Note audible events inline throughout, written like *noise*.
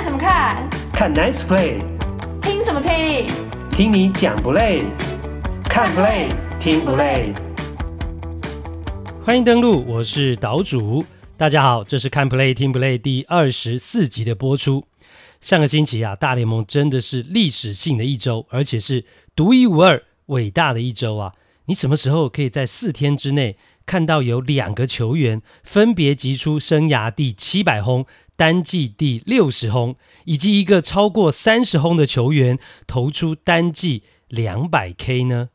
看什么看？看 Nice Play。听什么听？听你讲不累？看 Play 听不累？欢迎登录，我是岛主。大家好，这是看 Play 听不累第二十四集的播出。上个星期啊，大联盟真的是历史性的一周，而且是独一无二伟大的一周啊！你什么时候可以在四天之内看到有两个球员分别击出生涯第七百轰、单季第六十轰，以及一个超过三十轰的球员投出单季两百 K 呢？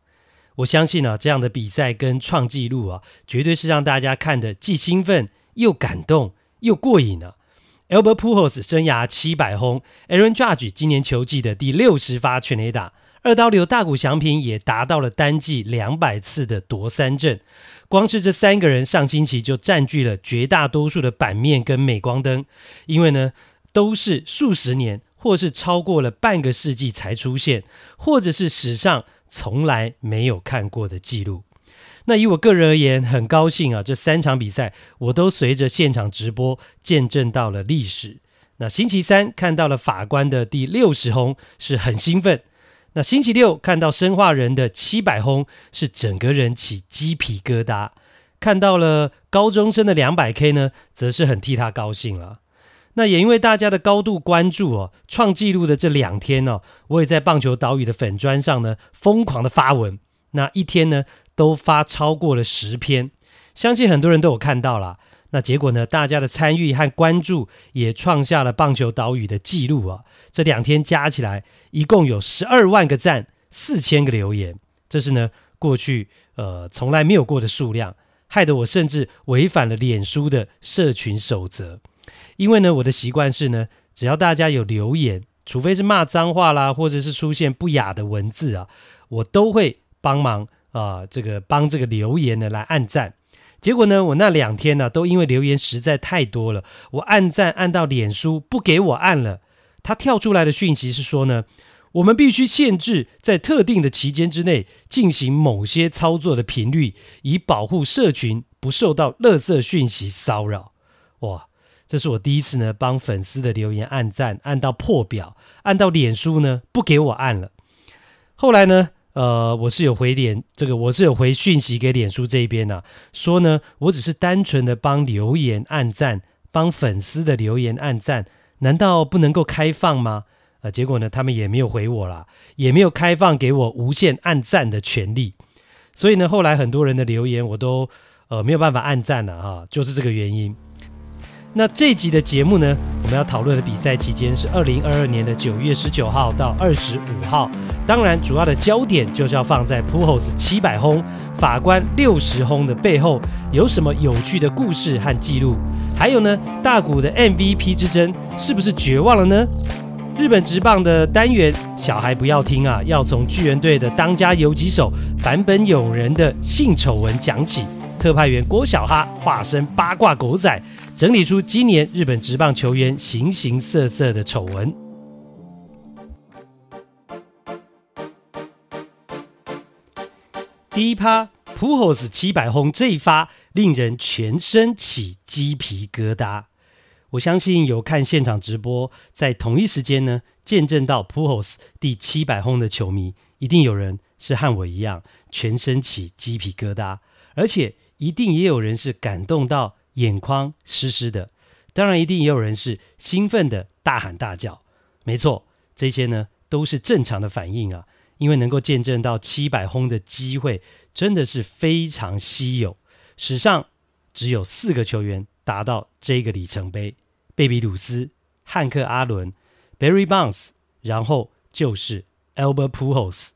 我相信啊，这样的比赛跟创纪录啊，绝对是让大家看得既兴奋又感动又过瘾啊！Albert Pujols 生涯七百轰，Aaron Judge 今年球季的第六十发全垒打，二刀流大谷翔平也达到了单季两百次的夺三振。光是这三个人上星期就占据了绝大多数的版面跟镁光灯，因为呢都是数十年或是超过了半个世纪才出现，或者是史上从来没有看过的记录。那以我个人而言，很高兴啊，这三场比赛我都随着现场直播见证到了历史。那星期三看到了法官的第六十轰，是很兴奋；那星期六看到生化人的七百轰，是整个人起鸡皮疙瘩；看到了高中生的两百 K 呢，则是很替他高兴了。那也因为大家的高度关注哦，创纪录的这两天哦，我也在棒球岛屿的粉砖上呢疯狂的发文。那一天呢，都发超过了十篇，相信很多人都有看到啦。那结果呢，大家的参与和关注也创下了棒球岛屿的记录啊！这两天加起来一共有十二万个赞，四千个留言，这是呢过去呃从来没有过的数量，害得我甚至违反了脸书的社群守则。因为呢，我的习惯是呢，只要大家有留言，除非是骂脏话啦，或者是出现不雅的文字啊，我都会帮忙。啊、呃，这个帮这个留言呢来按赞，结果呢，我那两天呢、都因为留言实在太多了，我按赞按到脸书不给我按了，他跳出来的讯息是说呢，我们必须限制在特定的期间之内进行某些操作的频率，以保护社群不受到垃圾讯息骚扰。哇，这是我第一次呢帮粉丝的留言按赞，按到破表，按到脸书呢不给我按了，后来呢？呃，我是有回脸，这个我是有回讯息给脸书这一边啊，说呢，我只是单纯的帮留言按赞，帮粉丝的留言按赞，难道不能够开放吗？呃，结果呢，他们也没有回我啦，也没有开放给我无限按赞的权利，所以呢，后来很多人的留言我都呃没有办法按赞了哈，就是这个原因。那这集的节目呢，我们要讨论的比赛期间是二零二二年的九月十九号到二十五号。当然，主要的焦点就是要放在 Pujols 七百轰、法官六十轰的背后有什么有趣的故事和记录？还有呢，大谷的 MVP 之争是不是绝望了呢？日本职棒的单元，小孩不要听啊，要从巨人队的当家游击手坂本勇人的性丑闻讲起。特派员郭小哈化身八卦狗仔。整理出今年日本职棒球员形形色色的丑闻。第一趴，Pujols 七百轰这一发令人全身起鸡皮疙瘩。我相信有看现场直播，在同一时间呢，见证到 Pujols 第七百轰的球迷，一定有人是和我一样全身起鸡皮疙瘩，而且一定也有人是感动到。眼眶湿湿的，当然一定也有人是兴奋的大喊大叫。没错，这些呢都是正常的反应啊，因为能够见证到七百轰的机会真的是非常稀有，史上只有四个球员达到这个里程碑：贝比鲁斯、汉克阿伦、Barry Bonds，然后就是 Albert Pujols。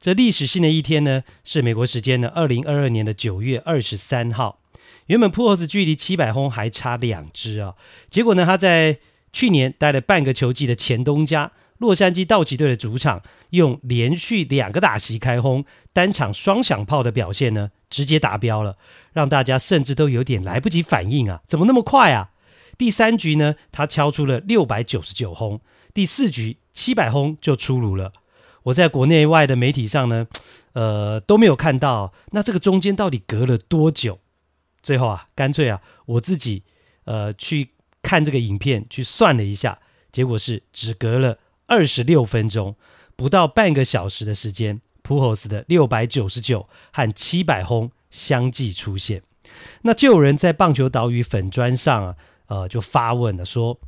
这历史性的一天呢，是美国时间的二零二二年的九月二十三号。原本 Pujols 距离七百轰还差两支啊，结果呢，他在去年待了半个球季的前东家洛杉矶道奇队的主场，用连续两个打席开轰，单场双响炮的表现呢，直接达标了，让大家甚至都有点来不及反应啊，怎么那么快啊？第三局呢，他敲出了六百九十九轰，第四局七百轰就出炉了。我在国内外的媒体上呢，*tsk* 呃，都没有看到，那这个中间到底隔了多久？最后啊，干脆啊，我自己呃去看这个影片，去算了一下，结果是只隔了二十六分钟，不到半个小时的时间，Pujols 的六百九十九和七百轰相继出现。那就有人在棒球岛屿粉砖上啊，呃，就发问了，说，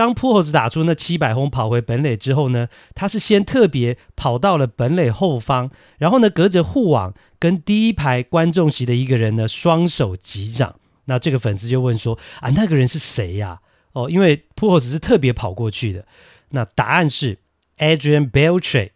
当 Pujols 打出那七百轰跑回本垒之后呢，他是先特别跑到了本垒后方，然后呢，隔着护网跟第一排观众席的一个人呢，双手击掌。那这个粉丝就问说，啊，那个人是谁呀？哦，因为 Pujols 是特别跑过去的。那答案是 Adrian Beltre。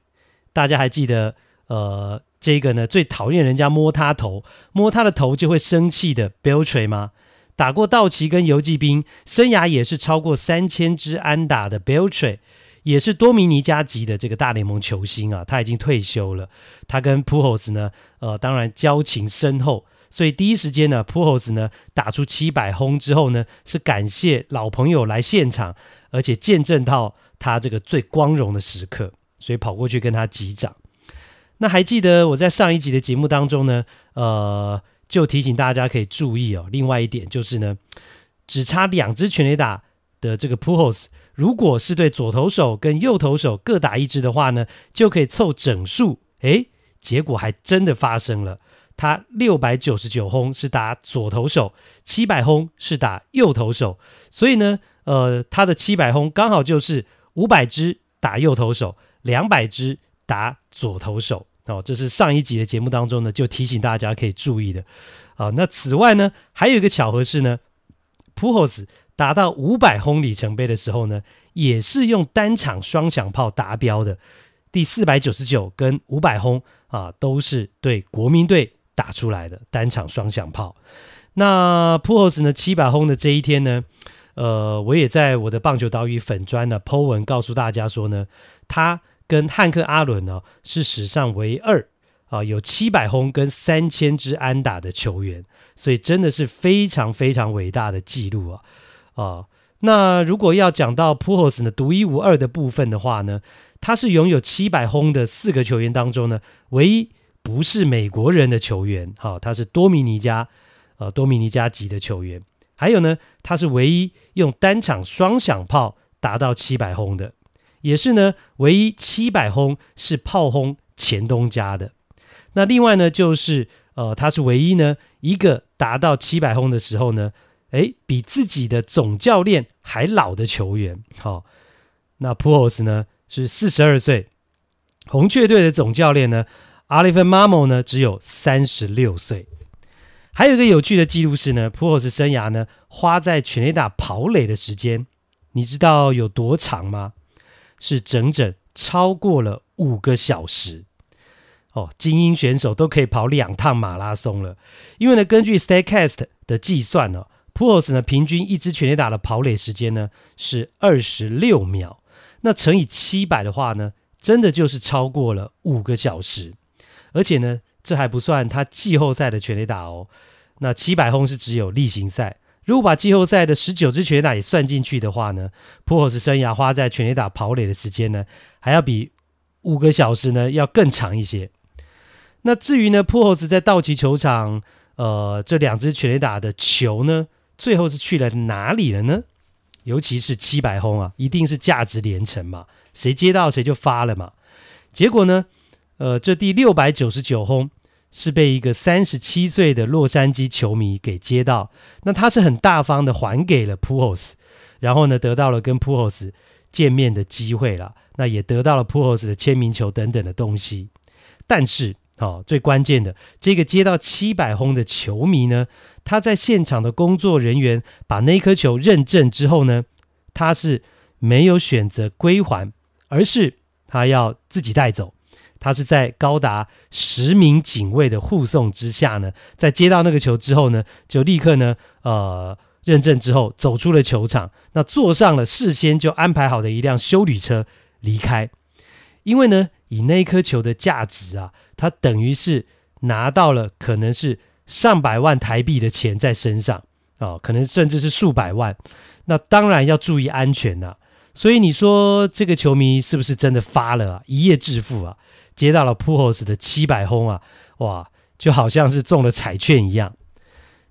大家还记得，呃。这个呢，最讨厌人家摸他头，摸他的头就会生气的 Beltre 吗？打过道奇跟游骑兵，生涯也是超过三千支安打的 Beltre，也是多米尼加籍的这个大联盟球星啊，他已经退休了。他跟 Pujols 呢，呃，当然交情深厚，所以第一时间呢，Pujols 呢打出七百轰之后呢，是感谢老朋友来现场，而且见证到他这个最光荣的时刻，所以跑过去跟他击掌。那还记得我在上一集的节目当中呢，呃，就提醒大家可以注意哦。另外一点就是呢，只差两支全垒打的这个 Pujols，如果是对左投手跟右投手各打一支的话呢，就可以凑整数。诶，结果还真的发生了，他六百九十九轰是打左投手，七百轰是打右投手，所以呢，呃，他的七百轰刚好就是五百支打右投手，两百支。打左投手哦，这是上一集的节目当中呢，就提醒大家可以注意的啊、那此外呢，还有一个巧合是呢，Pujols 达到五百轰里程碑的时候呢，也是用单场双响炮达标的。第四百九十九跟五百轰啊，都是对国民队打出来的单场双响炮。那 Pujols 呢，七百轰的这一天呢，呃，我也在我的棒球岛屿粉砖的 Po 文告诉大家说呢，他。跟汉克·阿伦呢，是史上唯二啊有七百轰跟三千支安打的球员，所以真的是非常非常伟大的记录啊啊！那如果要讲到 Pujols 呢独一无二的部分的话呢，他是拥有七百轰的四个球员当中呢，唯一不是美国人的球员，哈，他是多米尼加呃多米尼加籍的球员，还有呢，他是唯一用单场双响炮达到七百轰的。也是呢，唯一七百轰是炮轰前东家的。那另外呢，就是呃，他是唯一呢一个达到七百轰的时候呢，诶，比自己的总教练还老的球员。好、哦，那 Pujols 呢是四十二岁，红雀队的总教练呢，Oliver Mamo 呢只有三十六岁。还有一个有趣的记录是呢，Pujols 生涯呢花在全垒打跑垒的时间，你知道有多长吗？是整整超过了五个小时哦，精英选手都可以跑两趟马拉松了。因为呢，根据 Statcast 的计算呢，Pujols 呢平均一支全垒打的跑垒时间呢是二十六秒，那乘以七百的话呢，真的就是超过了五个小时。而且呢，这还不算他季后赛的全垒打哦。那七百轰是只有例行赛。如果把季后赛的十九支全垒打也算进去的话呢，Pujols 生涯花在全垒打跑垒的时间呢，还要比五个小时呢要更长一些。那至于呢，Pujols 在道奇球场，呃，这两支全垒打的球呢，最后是去了哪里了呢？尤其是七百轰啊，一定是价值连城嘛，谁接到谁就发了嘛。结果呢，呃，这第六百九十九轰。是被一个三十七岁的洛杉矶球迷给接到，那他是很大方的还给了 Pujols，然后呢，得到了跟 Pujols 见面的机会了，那也得到了 Pujols 的签名球等等的东西。但是，哦，最关键的这个接到七百轰的球迷呢，他在现场的工作人员把那颗球认证之后呢，他是没有选择归还，而是他要自己带走。他是在高达十名警卫的护送之下呢，在接到那个球之后呢，就立刻呢，呃，认证之后走出了球场，那坐上了事先就安排好的一辆休旅车离开。因为呢，以那一颗球的价值啊，他等于是拿到了可能是上百万台币的钱在身上，哦，可能甚至是数百万。那当然要注意安全呐，啊。所以你说这个球迷是不是真的发了啊，一夜致富啊？接到了 Pujols 的七百轰啊，哇，就好像是中了彩券一样。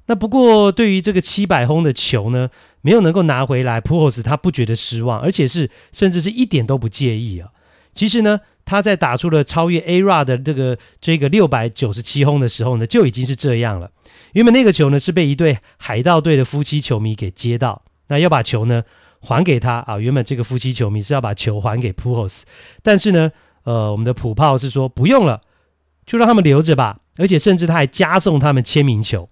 那不过对于这个七百轰的球呢，没有能够拿回来，普霍斯他不觉得失望，而且是甚至是一点都不介意啊。其实呢，他在打出了超越 Ara 的这个这个六百九十七轰的时候呢，就已经是这样了。原本那个球呢是被一对海盗队的夫妻球迷给接到，那要把球呢还给他啊。原本这个夫妻球迷是要把球还给普霍斯，但是呢，呃，我们的普炮是说不用了，就让他们留着吧。而且甚至他还加送他们签名球。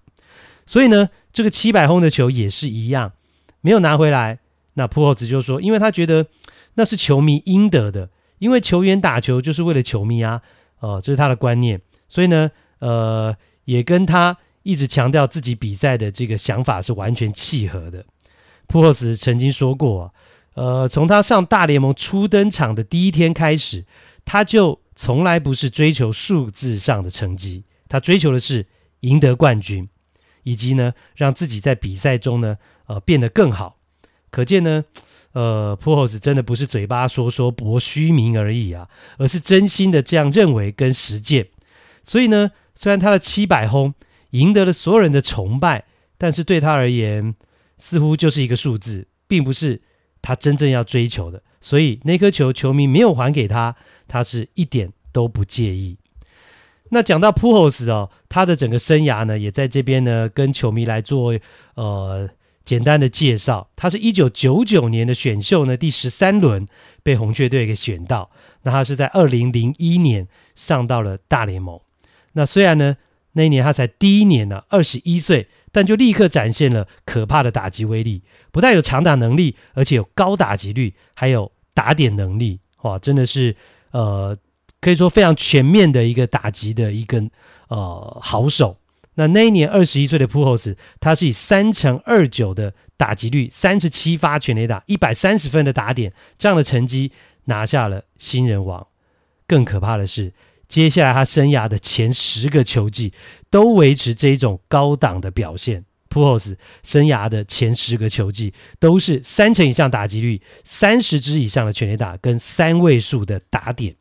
所以呢，这个七百轰的球也是一样，没有拿回来。那普霍斯就说，因为他觉得那是球迷应得的。因为球员打球就是为了球迷啊，哦、呃，这是他的观念，所以呢，呃，也跟他一直强调自己比赛的这个想法是完全契合的。普霍斯曾经说过，呃，从他上大联盟初登场的第一天开始，他就从来不是追求数字上的成绩，他追求的是赢得冠军，以及呢，让自己在比赛中呢，呃，变得更好。可见呢。呃，普霍斯真的不是嘴巴说说博虚名而已啊，而是真心的这样认为跟实践。所以呢，虽然他的七百轰赢得了所有人的崇拜，但是对他而言，似乎就是一个数字，并不是他真正要追求的。所以那颗球球迷没有还给他，他是一点都不介意。那讲到普霍斯哦，他的整个生涯呢，也在这边呢，跟球迷来做呃。简单的介绍，他是一九九九年的选秀呢，第十三轮被红雀队给选到。那他是在二零零一年上到了大联盟。那虽然呢，那一年他才第一年呢，二十一岁，但就立刻展现了可怕的打击威力。不但有长打能力，而且有高打击率，还有打点能力。哇，真的是呃，可以说非常全面的一个打击的一个呃好手。那那一年二十一岁的普霍斯，他是以三成二九的打击率，三十七发全垒打，一百三十分的打点，这样的成绩拿下了新人王。更可怕的是，接下来他生涯的前十个球季都维持这种高档的表现。普霍斯生涯的前十个球季都是三成以上打击率，三十支以上的全垒打，跟三位数的打点。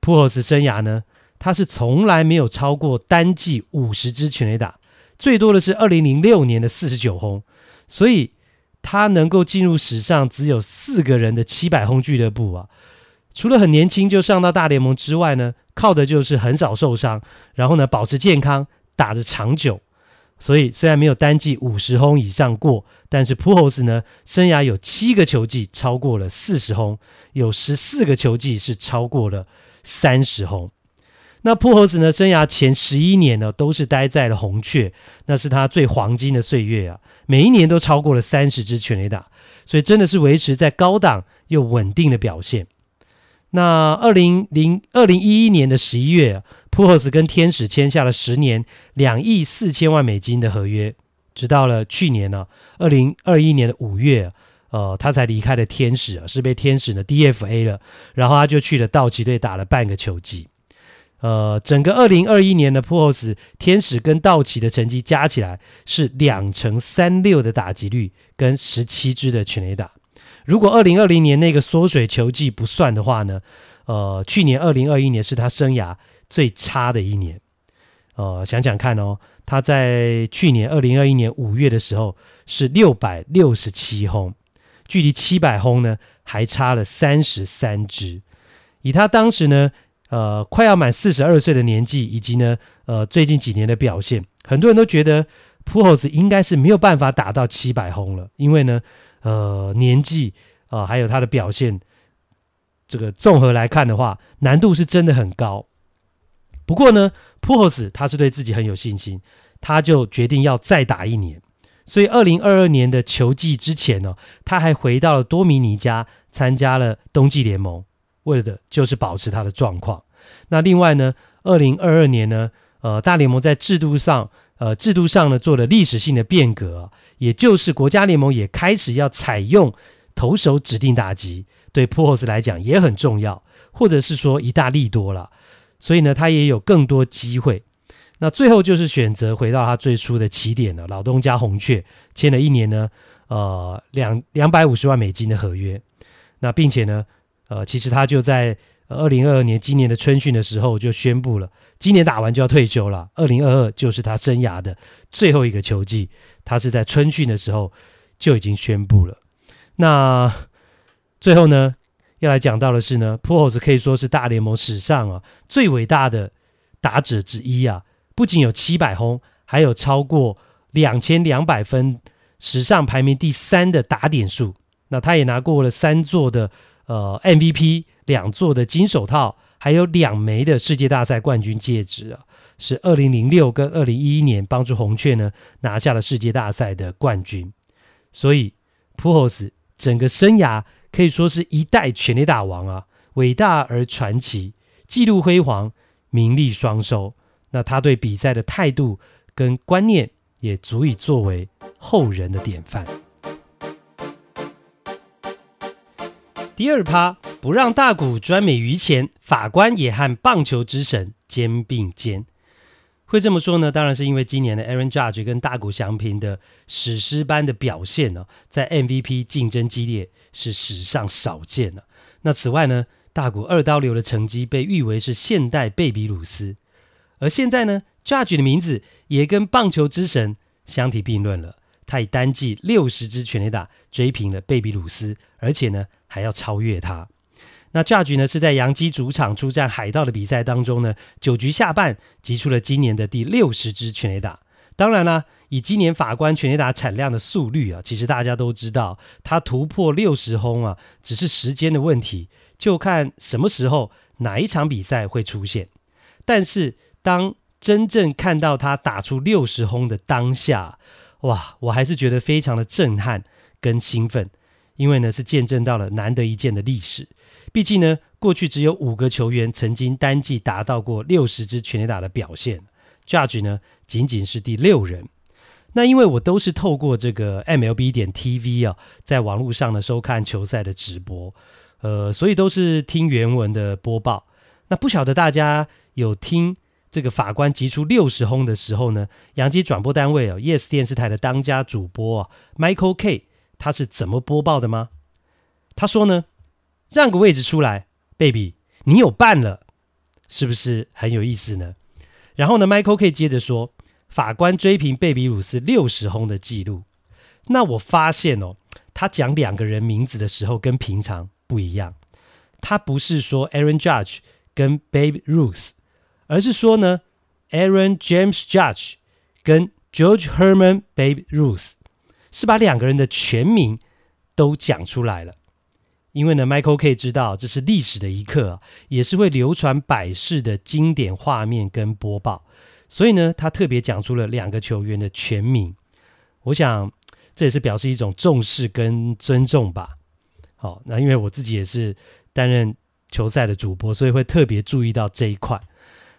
普霍斯生涯呢？他是从来没有超过单季五十支全垒打，最多的是二零零六年的四十九轰，所以他能够进入史上只有四个人的七百轰俱乐部啊。除了很年轻就上到大联盟之外呢，靠的就是很少受伤，然后呢保持健康，打得长久。所以虽然没有单季五十轰以上过，但是普霍斯呢，生涯有七个球季超过了四十轰，有十四个球季是超过了三十轰。那普霍斯呢？生涯前十一年呢，都是待在了红雀，那是他最黄金的岁月啊！每一年都超过了三十支全垒打，所以真的是维持在高档又稳定的表现。那二零零二零一一年的十一月，霍斯跟天使签下了十年两亿四千万美金的合约，直到了去年呢，二零二一年的五月，呃，他才离开了天使啊，是被天使呢 DFA 了，然后他就去了道奇队打了半个球季。呃，整个二零二一年的普霍斯天使跟道奇的成绩加起来是两成三六的打击率跟十七支的全垒打。如果二零二零年那个缩水球季不算的话呢，呃，去年二零二一年是他生涯最差的一年。呃，想想看哦，他在去年二零二一年五月的时候是六百六十七轰，距离七百轰呢还差了三十三支。以他当时呢。呃，快要满四十二岁的年纪，以及呢，呃，最近几年的表现，很多人都觉得普霍斯应该是没有办法打到七百轰了，因为呢，呃，年纪啊、呃，还有他的表现，这个综合来看的话，难度是真的很高。不过呢，普霍斯他是对自己很有信心，他就决定要再打一年。所以，二零二二年的球季之前呢，他还回到了多米尼加参加了冬季联盟。为的就是保持他的状况。那另外呢，二零二二年呢，呃，大联盟在制度上，呃，制度上呢做了历史性的变革，也就是国家联盟也开始要采用投手指定打击，对普霍斯来讲也很重要，或者是说一大利多了。所以呢，他也有更多机会。那最后就是选择回到他最初的起点了，老东家红雀签了一年呢，呃，两两百五十万美金的合约。那并且呢。呃，其实他就在二零二二年今年的春训的时候就宣布了，今年打完就要退休了。二零二二就是他生涯的最后一个球季，他是在春训的时候就已经宣布了。那最后呢，要来讲到的是呢，Pujols 可以说是大联盟史上啊最伟大的打者之一啊，不仅有七百轰，还有超过两千两百分，史上排名第三的打点数。那他也拿过了三座的呃 MVP。两座的金手套，还有两枚的世界大赛冠军戒指啊，是二零零六跟二零一一年帮助红雀呢拿下了世界大赛的冠军。所以普侯斯整个生涯可以说是一代全垒打王啊，伟大而传奇，记录辉煌，名利双收。那他对比赛的态度跟观念，也足以作为后人的典范。第二趴。不让大谷专美于前，法官也和棒球之神肩并肩。会这么说呢？当然是因为今年的 Aaron Judge 跟大谷翔平的史诗般的表现呢，在 MVP 竞争激烈，是史上少见的。那此外呢，大谷二刀流的成绩被誉为是现代贝比鲁斯，而现在呢，Judge 的名字也跟棒球之神相提并论了。他以单季六十支全垒打追平了贝比鲁斯，而且呢还要超越他。那 Judge 呢是在洋基主场出战海盗的比赛当中呢，九局下半击出了今年的第六十支全垒打。当然啦，以今年法官全垒打产量的速率啊，其实大家都知道，他突破六十轰啊，只是时间的问题，就看什么时候哪一场比赛会出现。但是当真正看到他打出六十轰的当下，哇，我还是觉得非常的震撼跟兴奋，因为呢是见证到了难得一见的历史。毕竟呢，过去只有五个球员曾经单季达到过六十支全垒打的表现，Judge 呢仅仅是第六人。那因为我都是透过这个 MLB 点 TV 啊，在网络上呢收看球赛的直播，呃，所以都是听原文的播报。那不晓得大家有听这个法官击出六十轰的时候呢，洋基转播单位啊，Yes 电视台的当家主播啊，Michael K 他是怎么播报的吗？他说呢。让个位置出来，baby，你有伴了，是不是很有意思呢？然后呢，Michael 可以接着说，法官追平贝比鲁斯六十轰的记录。那我发现哦，他讲两个人名字的时候跟平常不一样，他不是说 Aaron Judge 跟 Babe Ruth，而是说呢 Aaron James Judge 跟 George Herman Babe Ruth，是把两个人的全名都讲出来了。因为呢，Michael K 知道这是历史的一刻，也是会流传百世的经典画面跟播报，所以呢，他特别讲出了两个球员的全名。我想这也是表示一种重视跟尊重吧。好，那因为我自己也是担任球赛的主播，所以会特别注意到这一块。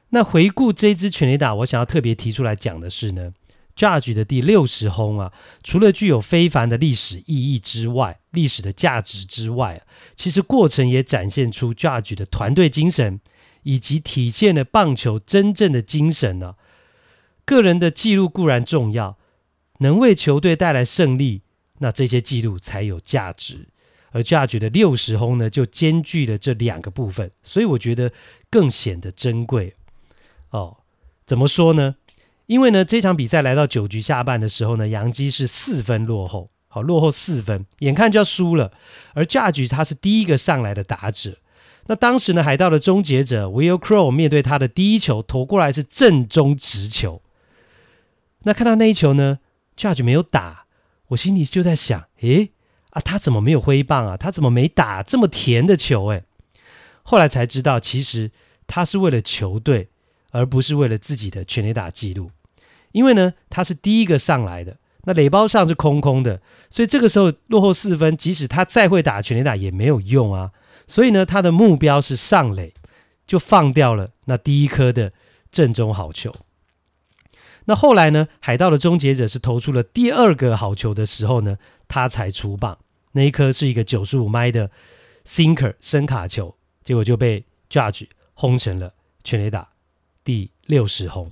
那回顾这支全垒打，我想要特别提出来讲的是呢。Judge 的第六十轰啊，除了具有非凡的历史意义之外，历史的价值之外，其实过程也展现出 Judge 的团队精神，以及体现了棒球真正的精神呢、啊。个人的记录固然重要，能为球队带来胜利，那这些记录才有价值。而 Judge 的六十轰呢，就兼具了这两个部分，所以我觉得更显得珍贵。哦，怎么说呢？因为呢，这场比赛来到九局下半的时候呢，洋基是四分落后，好，落后四分，眼看就要输了。而 Judge 他是第一个上来的打者。那当时呢，海盗的终结者 Will Crow 面对他的第一球投过来是正中直球。那看到那一球呢，Judge 没有打，我心里就在想，诶，啊，他怎么没有挥棒啊？他怎么没打这么甜的球？诶，后来才知道，其实他是为了球队，而不是为了自己的全垒打记录。因为呢，他是第一个上来的，那垒包上是空空的，所以这个时候落后四分，即使他再会打全垒打也没有用啊。所以呢，他的目标是上垒，就放掉了那第一颗的正中好球。那后来呢，海盗的终结者是投出了第二个好球的时候呢，他才出棒，那一颗是一个九十五迈的 sinker 深卡球，结果就被 Judge 轰成了全垒打第六十轰。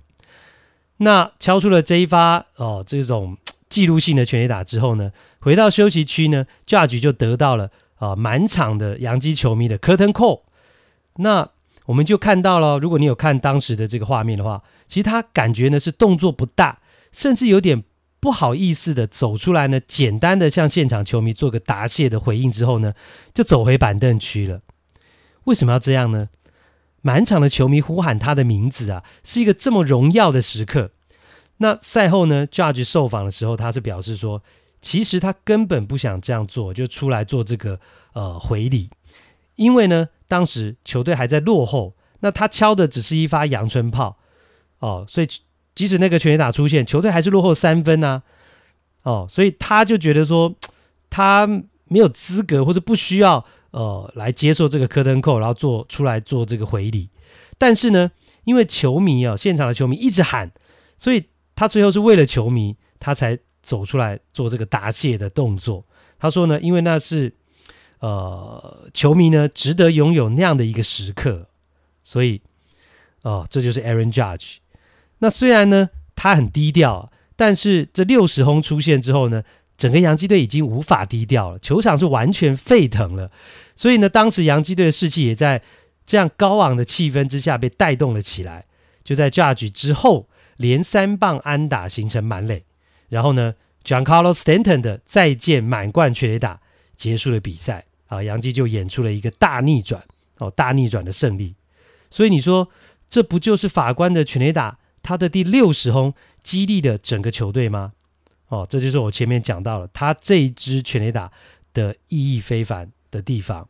那敲出了这一发哦，这种记录性的全垒打之后呢，回到休息区呢，Judge 就得到了啊、满场的洋基球迷的 Curtain Call。那我们就看到了，如果你有看当时的这个画面的话，其实他感觉呢是动作不大，甚至有点不好意思的走出来呢，简单的向现场球迷做个答谢的回应之后呢，就走回板凳区了。为什么要这样呢？满场的球迷呼喊他的名字啊，是一个这么荣耀的时刻。那赛后呢，Judge 受访的时候，他是表示说，其实他根本不想这样做，就出来做这个呃回礼，因为呢。当时球队还在落后，那他敲的只是一发阳春炮哦，所以即使那个全垒打出现，球队还是落后三分啊，哦，所以他就觉得说他没有资格或者不需要呃来接受这个 curtain call，然后做出来做这个回礼。但是呢，因为球迷啊，现场的球迷一直喊，所以他最后是为了球迷，他才走出来做这个答谢的动作。他说呢，因为那是。呃，球迷呢值得拥有那样的一个时刻，所以，哦、这就是 Aaron Judge。那虽然呢他很低调，但是这六十轰出现之后呢，整个洋基队已经无法低调了，球场是完全沸腾了。所以呢，当时洋基队的士气也在这样高昂的气氛之下被带动了起来。就在 Judge 之后，连三棒安打形成满垒，然后呢，Giancarlo Stanton 的再见满贯全垒打结束了比赛。啊，洋基就演出了一个大逆转哦，大逆转的胜利。所以你说，这不就是法官的全垒打，他的第六十轰激励了整个球队吗？哦，这就是我前面讲到了他这一支全垒打的意义非凡的地方。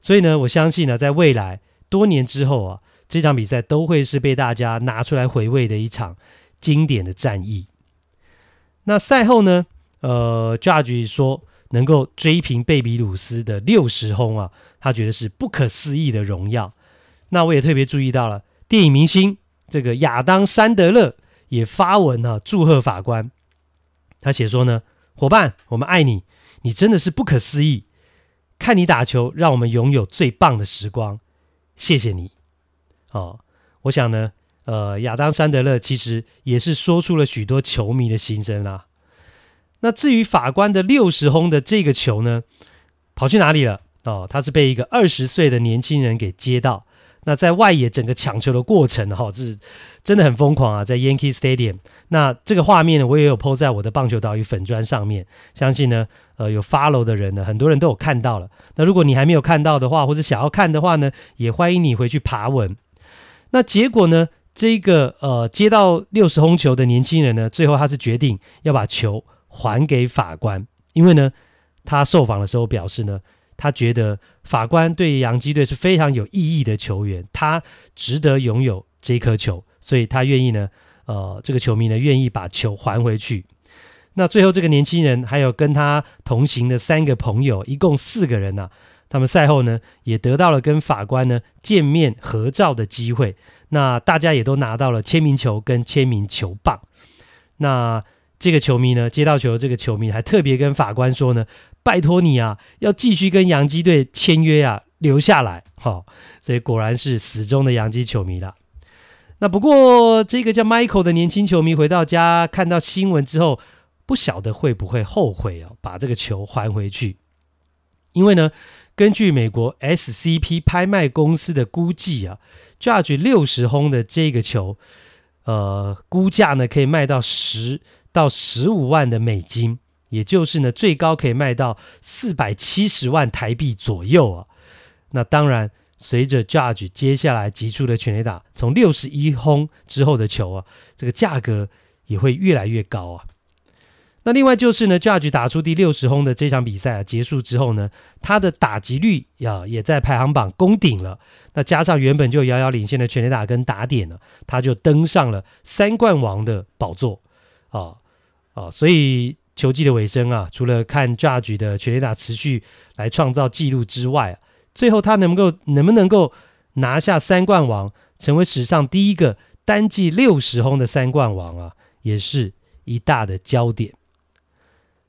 所以呢，我相信呢，在未来多年之后啊，这场比赛都会是被大家拿出来回味的一场经典的战役。那赛后呢，呃，Judge 说。能够追平贝比鲁斯的六十轰啊，他觉得是不可思议的荣耀。那我也特别注意到了，电影明星这个亚当·山德勒也发文啊，祝贺法官。他写说呢，伙伴，我们爱你，你真的是不可思议。看你打球，让我们拥有最棒的时光。谢谢你。哦，我想呢，呃，亚当·山德勒其实也是说出了许多球迷的心声啊。那至于法官的六十轰的这个球呢，跑去哪里了？哦，他是被一个二十岁的年轻人给接到。那在外野整个抢球的过程，哈、哦，这是真的很疯狂啊，在 Yankee Stadium。那这个画面呢，我也有 po 在我的棒球岛屿粉砖上面，相信呢，呃，有 follow 的人呢，很多人都有看到了。那如果你还没有看到的话，或者想要看的话呢，也欢迎你回去爬文。那结果呢，这个呃接到六十轰球的年轻人呢，最后他是决定要把球。还给法官，因为呢，他受访的时候表示呢，他觉得法官对洋基队是非常有意义的球员，他值得拥有这颗球，所以他愿意呢，呃，这个球迷呢愿意把球还回去。那最后这个年轻人还有跟他同行的三个朋友，一共四个人呐、啊，他们赛后呢也得到了跟法官呢见面合照的机会，那大家也都拿到了签名球跟签名球棒，那。这个球迷呢，接到球的这个球迷还特别跟法官说呢：“拜托你啊，要继续跟洋基队签约啊，留下来。哦”好，这果然是死忠的洋基球迷了。那不过这个叫 Michael 的年轻球迷回到家看到新闻之后，不晓得会不会后悔哦，把这个球还回去。因为呢，根据美国 SCP 拍卖公司的估计啊，Judge 六十轰的这个球，呃，估价呢可以卖到十。到十五万的美金，也就是呢，最高可以卖到四百七十万台币左右啊。那当然，随着 Judge 接下来击出的全垒打，从六十一轰之后的球啊，这个价格也会越来越高啊。那另外就是呢，Judge 打出第六十轰的这场比赛啊，结束之后呢，他的打击率呀也在排行榜攻顶了。那加上原本就遥遥领先的全垒打跟打点呢，他就登上了三冠王的宝座啊。啊、所以球季的尾声啊，除了看 Judge 的全垒打持续来创造纪录之外啊，最后他能够能不能够拿下三冠王，成为史上第一个单季六十轰的三冠王啊，也是一大的焦点。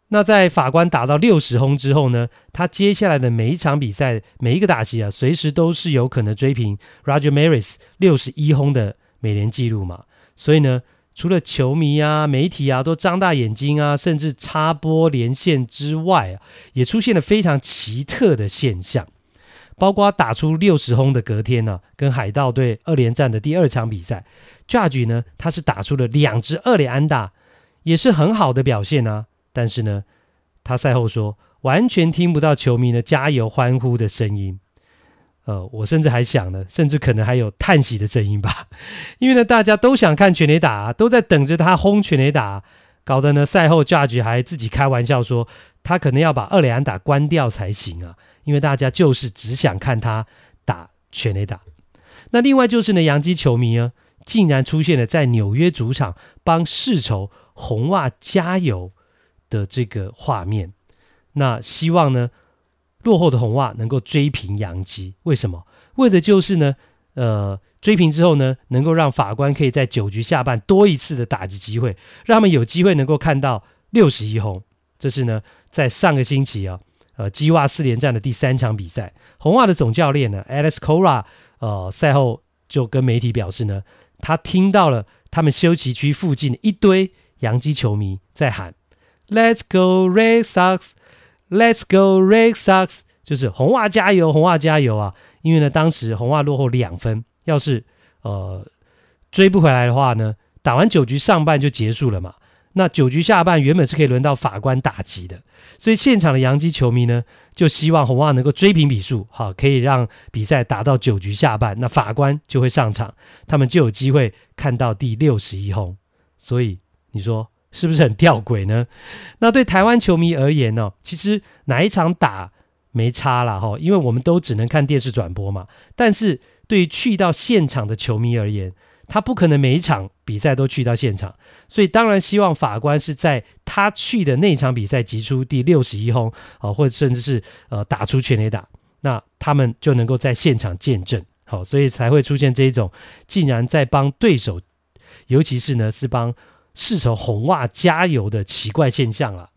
那在法官打到六十轰之后呢，他接下来的每一场比赛每一个打击啊，随时都是有可能追平 Roger Maris 六十一轰的美联纪录嘛，所以呢。除了球迷啊、媒体啊都张大眼睛啊，甚至插播连线之外啊，也出现了非常奇特的现象。包括打出六十轰的隔天呢、啊，跟海盗队二连战的第二场比赛，Judge 呢他是打出了两支二垒安打，也是很好的表现啊。但是呢，他赛后说完全听不到球迷的加油欢呼的声音。呃，我甚至还想呢，甚至可能还有叹息的声音吧，*laughs* 因为呢，大家都想看全垒打啊，都在等着他轰全垒打，搞得呢，赛后 Judge 还自己开玩笑说，他可能要把二垒安打关掉才行啊，因为大家就是只想看他打全垒打。那另外就是呢，洋基球迷呢，竟然出现了在纽约主场帮世仇红袜加油的这个画面，那希望呢，落后的红袜能够追平洋基，为什么？为的就是呢，呃，追平之后呢，能够让法官可以在九局下半多一次的打击机会，让他们有机会能够看到六十一轰。这是呢，在上个星期啊，呃，鸡袜四连战的第三场比赛，红袜的总教练呢，Alex Cora，呃，赛后就跟媒体表示呢，他听到了他们休息区附近一堆洋基球迷在喊 “Let's go Red Sox”。Let's go Red Sox！就是红袜加油，红袜加油啊！因为呢，当时红袜落后两分，要是呃追不回来的话呢，打完九局上半就结束了嘛。那九局下半原本是可以轮到法官打击的，所以现场的洋基球迷呢，就希望红袜能够追平比数，好，可以让比赛打到九局下半，那法官就会上场，他们就有机会看到第六十一轰。所以你说？是不是很吊诡呢？*laughs* 那对台湾球迷而言呢、其实哪一场打没差了哈，因为我们都只能看电视转播嘛。但是对于去到现场的球迷而言，他不可能每一场比赛都去到现场，所以当然希望法官是在他去的那场比赛击出第六十一轰啊，或者甚至是呃打出全垒打，那他们就能够在现场见证。好，所以才会出现这一种竟然在帮对手，尤其是呢是帮。世仇红袜加油的奇怪现象了。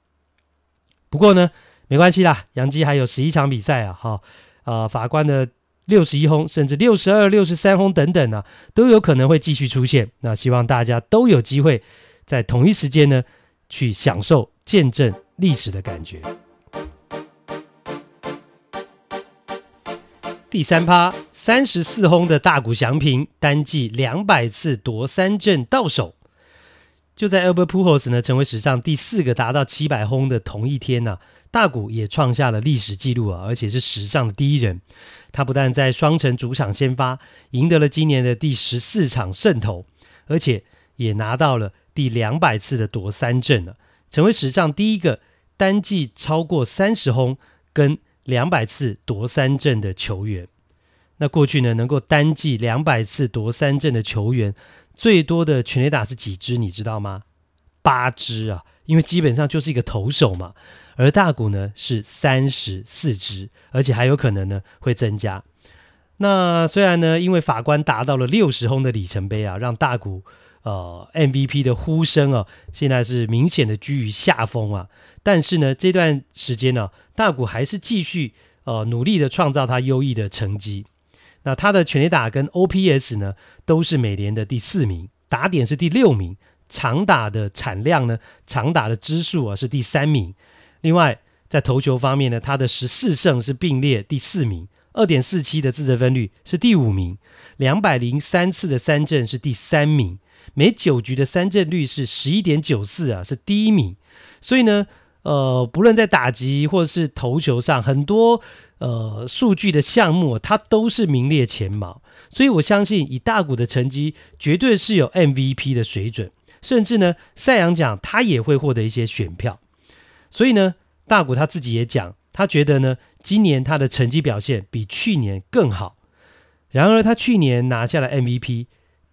不过呢，没关系啦，杨基还有十一场比赛啊，哈，呃，法官的六十一轰，甚至六十二、六十三轰等等啊，都有可能会继续出现。那希望大家都有机会在同一时间呢，去享受见证历史的感觉。第三趴，三十四轰的大谷翔平，单季两百次夺三振到手。就在 Albert Pujols 呢成为史上第四个达到七百轰的同一天呢、大谷也创下了历史纪录啊，而且是史上的第一人。他不但在双城主场先发，赢得了今年的第十四场胜投，而且也拿到了第两百次的夺三振了，成为史上第一个单季超过三十轰跟两百次夺三振的球员。那过去呢，能够单季两百次夺三振的球员。最多的全垒打是几支？你知道吗？八支啊，因为基本上就是一个投手嘛。而大谷呢是三十四支，而且还有可能呢会增加。那虽然呢，因为法官达到了六十轰的里程碑啊，让大谷呃 MVP 的呼声啊，现在是明显的居于下风啊。但是呢，这段时间呢、大谷还是继续呃努力的创造他优异的成绩。那他的全垒打跟 OPS 呢，都是美联的第四名，打点是第六名，长打的产量呢，长打的支数啊是第三名。另外在投球方面呢，他的十四胜是并列第四名，二点四七的自责分率是第五名，两百零三次的三振是第三名，每九局的三振率是十一点九四啊，是第一名。所以呢，呃，不论在打击或者是投球上，很多。呃，数据的项目，它都是名列前茅，所以我相信以大谷的成绩，绝对是有 MVP 的水准，甚至呢，赛扬奖他也会获得一些选票。所以呢，大谷他自己也讲，他觉得呢，今年他的成绩表现比去年更好。然而，他去年拿下了 MVP，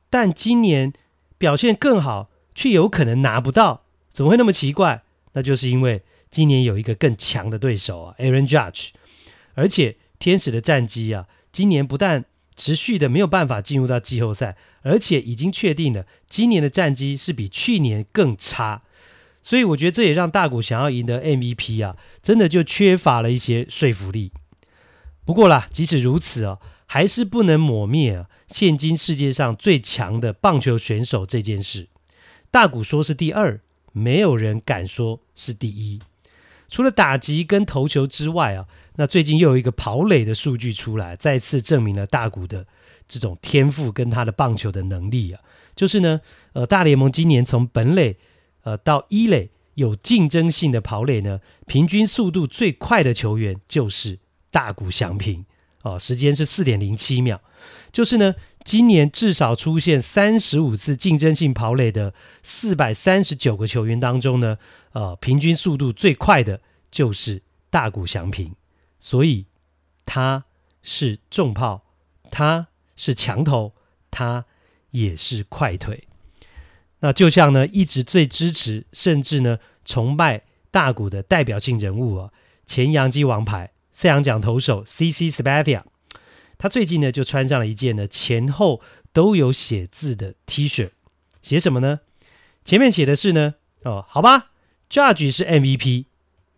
但今年表现更好，却有可能拿不到，怎么会那么奇怪？那就是因为今年有一个更强的对手啊，Aaron Judge。而且天使的战绩啊，今年不但持续的没有办法进入到季后赛，而且已经确定了今年的战绩是比去年更差。所以我觉得这也让大谷想要赢得 MVP 啊，真的就缺乏了一些说服力。不过啦，即使如此啊，还是不能抹灭啊，现今世界上最强的棒球选手这件事。大谷说是第二，没有人敢说是第一。除了打击跟投球之外啊。那最近又有一个跑垒的数据出来，再次证明了大谷的这种天赋跟他的棒球的能力啊。就是呢，呃，大联盟今年从本垒呃到一垒有竞争性的跑垒呢，平均速度最快的球员就是大谷翔平哦，时间是四点零七秒。就是呢，今年至少出现三十五次竞争性跑垒的四百三十九个球员当中呢，呃，平均速度最快的就是大谷翔平。所以他是重炮，他是强头，他也是快腿。那就像呢，一直最支持甚至呢崇拜大谷的代表性人物啊，前洋基王牌赛扬奖投手 CC Spathia，他最近呢就穿上了一件呢前后都有写字的 T 恤，写什么呢？前面写的是呢，哦，好吧，Judge 是 MVP，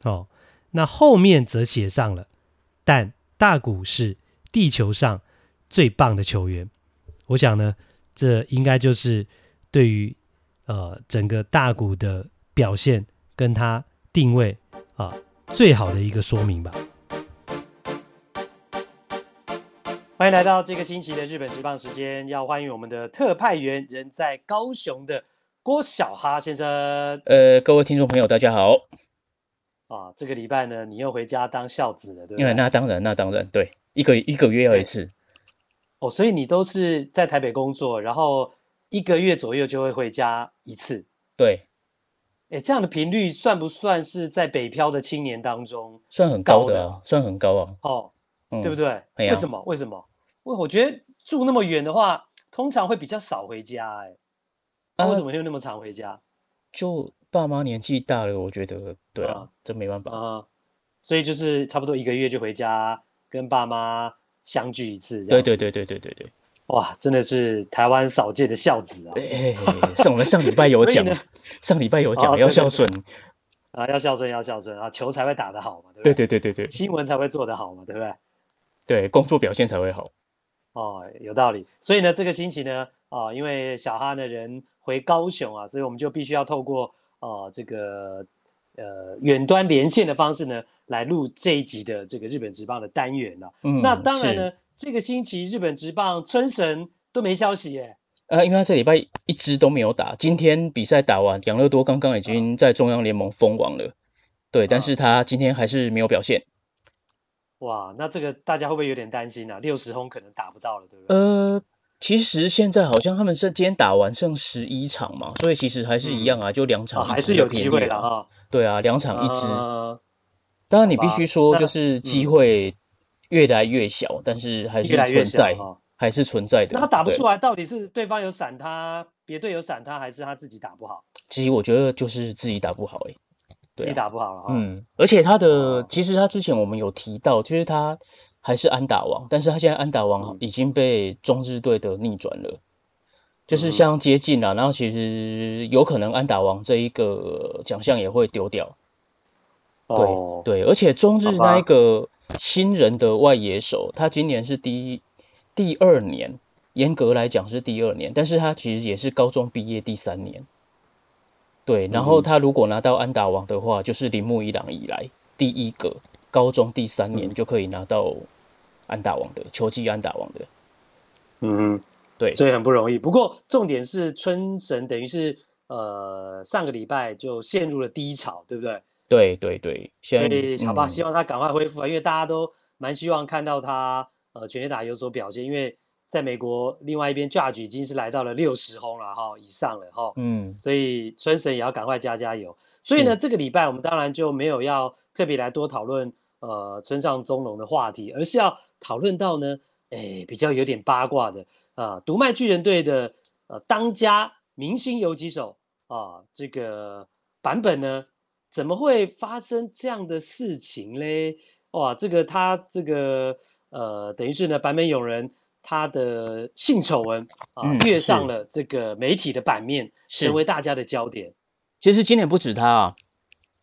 哦，那后面则写上了。但大谷是地球上最棒的球员，我想呢，这应该就是对于呃整个大谷的表现跟他定位啊最好的一个说明吧。欢迎来到这个星期的日本职棒时间，要欢迎我们的特派员，人在高雄的郭小哈先生。呃，各位听众朋友，大家好。啊，这个礼拜呢，你又回家当孝子了，对不对？那当然，那当然，对，一个一个月要一次。哦，所以你都是在台北工作，然后一个月左右就会回家一次。对。哎，这样的频率算不算是在北漂的青年当中算很高的啊？算很高啊。哦，嗯、对不对？哎、为什么？为什么？我我觉得住那么远的话，通常会比较少回家。哎，那为什么又那么常回家？啊、就。爸妈年纪大了，我觉得对啊，啊这没办法啊，所以就是差不多一个月就回家跟爸妈相聚一次，对对对对对对对，哇，真的是台湾少见的孝子啊！哎，上我们上礼拜有讲，上礼拜有讲要孝顺啊，要孝顺要孝顺啊，球才会打得好嘛，对不对？对对对对对，新闻才会做得好嘛，对不对？对，工作表现才会好。哦，有道理。所以呢，这个星期呢，啊，因为小哈的人回高雄啊，所以我们就必须要透过。哦、呃，这个呃远端连线的方式呢，来录这一集的这个日本职棒的单元了。嗯，那当然呢，是这个星期日本职棒春神都没消息耶。呃，因为他这礼拜一直都没有打，今天比赛打完，养乐多刚刚已经在中央联盟封王了。啊、对，但是他今天还是没有表现。哇，那这个大家会不会有点担心啊？六十轰可能打不到了，对不对？呃。其实现在好像他们是今天打完剩十一场嘛，所以其实还是一样啊，嗯、就两场、啊、还是有机会的哈。对啊，两场一支。呃、当然你必须说，就是机会越来越小，嗯、但是还是存在，还是存在的。那他打不出来，到底是对方有闪他，别队有闪他，还是他自己打不好？其实我觉得就是自己打不好哎、欸，自己打不好了哈。嗯，而且他的其实他之前我们有提到，就是他。还是安打王，但是他现在安打王已经被中日队的逆转了，嗯、就是相接近了，然后其实有可能安打王这一个奖项也会丢掉。哦、对对，而且中日那一个新人的外野手，他今年是第一第二年，严格来讲是第二年，但是他其实也是高中毕业第三年。对，然后他如果拿到安打王的话，就是铃木一朗以来第一个高中第三年就可以拿到。安打王的球季，安打王的，嗯哼，对，所以很不容易。不过重点是春神等于是呃上个礼拜就陷入了低潮，对不对？对对对，所以好吧，嗯、希望他赶快恢复啊，因为大家都蛮希望看到他呃全垒打有所表现，因为在美国另外一边 Judge 已经是来到了六十轰了哈以上了哈，嗯，所以春神也要赶快加加油。所以呢，这个礼拜我们当然就没有要特别来多讨论呃村上宗隆的话题，而是要。讨论到呢，哎，比较有点八卦的啊，独卖巨人队的呃当家明星游击手啊，这个版本呢，怎么会发生这样的事情嘞？哇，这个他这个呃，等于是呢，版本勇人他的性丑闻啊，跃、嗯、上了这个媒体的版面，成为大家的焦点。其实今年不止他啊，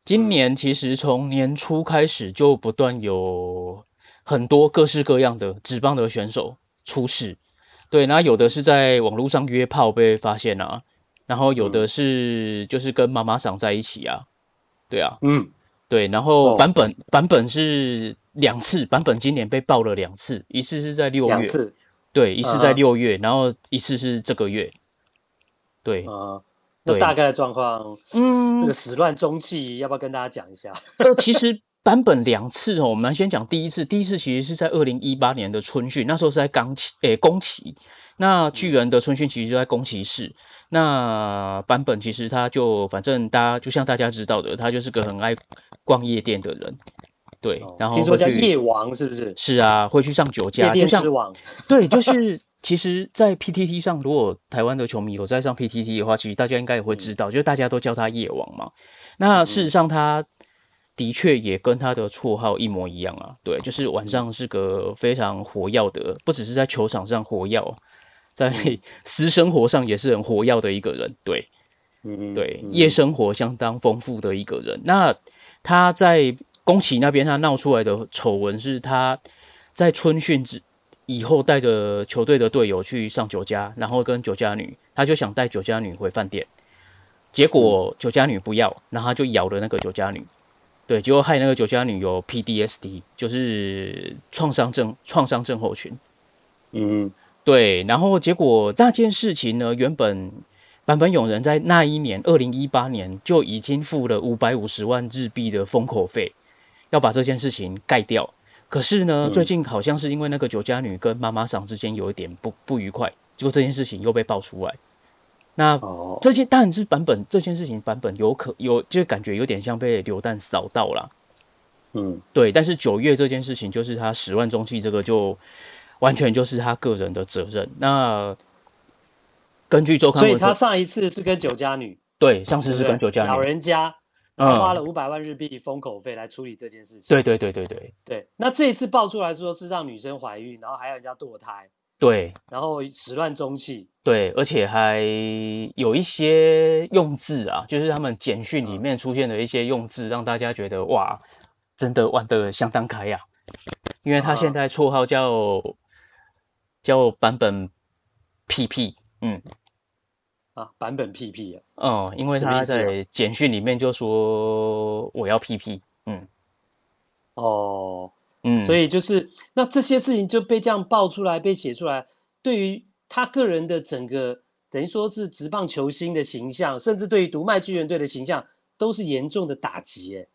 今年其实从年初开始就不断有。很多各式各样的职棒的选手出事，对，那有的是在网络上约炮被发现啊，然后有的是就是跟妈妈桑在一起啊，对啊，嗯，对，然后版本、哦、版本是两次，版本今年被爆了两次，一次是在六月，次。对，一次在六月，uh. 然后一次是这个月，对，啊、uh 那大概的状况，嗯，这个始乱终弃，要不要跟大家讲一下？*laughs* 呃，其实版本两次哦，我们先讲第一次，第一次其实是在二零一八年的春训，那时候是在冈崎，诶，宫崎，那巨人的春训其实就在宫崎市。那版本其实他就反正大家就像大家知道的，他就是个很爱逛夜店的人，对。哦、然后听说叫夜王是不是？是啊，会去上酒家，夜店之王。就 *laughs* 像对，就是其实，在 PTT 上，如果台湾的球迷有在上 PTT 的话，其实大家应该也会知道，嗯、就是大家都叫他夜王嘛。那事实上，他的确也跟他的绰号一模一样啊。对，就是晚上是个非常活跃的，不只是在球场上活跃。在 *laughs* 私生活上也是很活跃的一个人，对，嗯，对，夜生活相当丰富的一个人。那他在宫崎那边，他闹出来的丑闻是他在春训之以后带着球队的队友去上酒家，然后跟酒家女，他就想带酒家女回饭店，结果酒家女不要，然后他就咬了那个酒家女，对，结果害那个酒家女有 PDSD，就是创伤症创伤症候群，嗯。对，然后结果那件事情呢，原本坂本勇人在那一年，二零一八年就已经付了五百五十万日币的封口费，要把这件事情盖掉。可是呢，最近好像是因为那个酒家女跟妈妈桑之间有一点不不愉快，结果这件事情又被爆出来。那这件当然是版本这件事情，版本有可有就感觉有点像被流弹扫到了。嗯，对，但是九月这件事情就是他十万中气，这个就。完全就是他个人的责任。那根据周刊，所以他上一次是跟酒家女，对，上次是跟酒家女，老人家他花了五百万日币封口费来处理这件事情。对对对对对对。那这一次爆出来说是让女生怀孕，然后还有人家堕胎，对，然后始乱终弃，对，而且还有一些用字啊，就是他们简讯里面出现的一些用字，让大家觉得哇，真的玩得相当开呀，因为他现在绰号叫。叫版本 PP，，嗯，啊，版本 PP 啊，哦，因为他在简讯里面就说我要 PP，，嗯，哦，嗯，所以就是那这些事情就被这样爆出来，被写出来，对于他个人的整个等于说是职棒球星的形象，甚至对于读卖巨人队的形象，都是严重的打击，哎，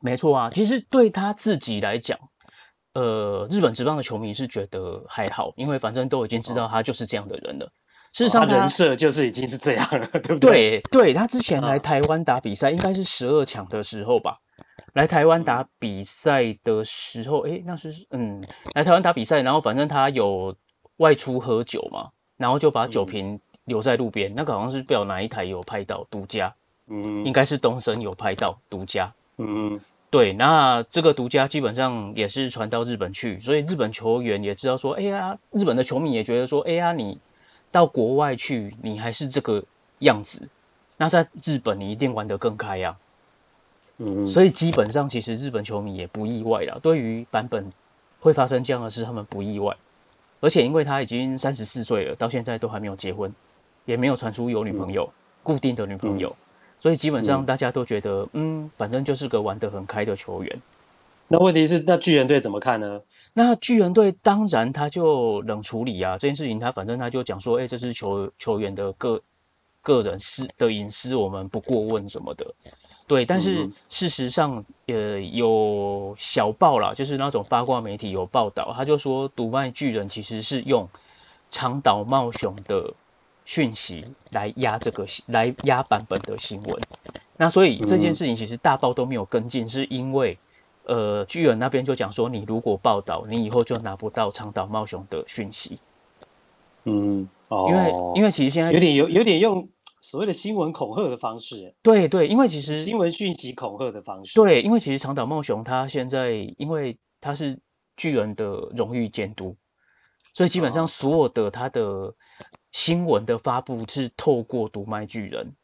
没错啊，其实对他自己来讲。呃，日本职棒的球迷是觉得还好，因为反正都已经知道他就是这样的人了。事实上他，他人设就是已经是这样了，对不对？对，对他之前来台湾打比赛，应该是十二强的时候吧。来台湾打比赛的时候，诶，那是嗯，来台湾打比赛，然后反正他有外出喝酒嘛，然后就把酒瓶留在路边，嗯、那个好像是不知道哪一台有拍到独家，嗯，应该是东森有拍到独家，嗯。对，那这个独家基本上也是传到日本去，所以日本球员也知道说，哎呀，日本的球迷也觉得说，哎呀，你到国外去，你还是这个样子，那在日本你一定玩得更开呀。嗯，所以基本上其实日本球迷也不意外了，对于版本会发生这样的事，他们不意外，而且因为他已经三十四岁了，到现在都还没有结婚，也没有传出有女朋友，固定的女朋友。所以基本上大家都觉得，嗯，嗯，反正就是个玩得很开的球员。那问题是，那巨人队怎么看呢？那巨人队当然他就冷处理啊，这件事情他反正他就讲说，哎、欸，这是球球员的个个人私的隐私，我们不过问什么的。对，但是事实上，呃，有小报啦，就是那种八卦媒体有报道，他就说，读卖巨人其实是用长岛茂雄的。讯息来压这个，来压版本的新闻。那所以这件事情其实大报都没有跟进，是因为呃巨人那边就讲说，你如果报道，你以后就拿不到长岛茂雄的讯息。嗯，哦，因为因为其实现在有点有有点用所谓的新闻恐吓的方式。对对，因为其实新闻讯息恐吓的方式。对，因为其实长岛茂雄他现在因为他是巨人的荣誉监督，所以基本上所有的他的。新闻的发布是透过读卖巨人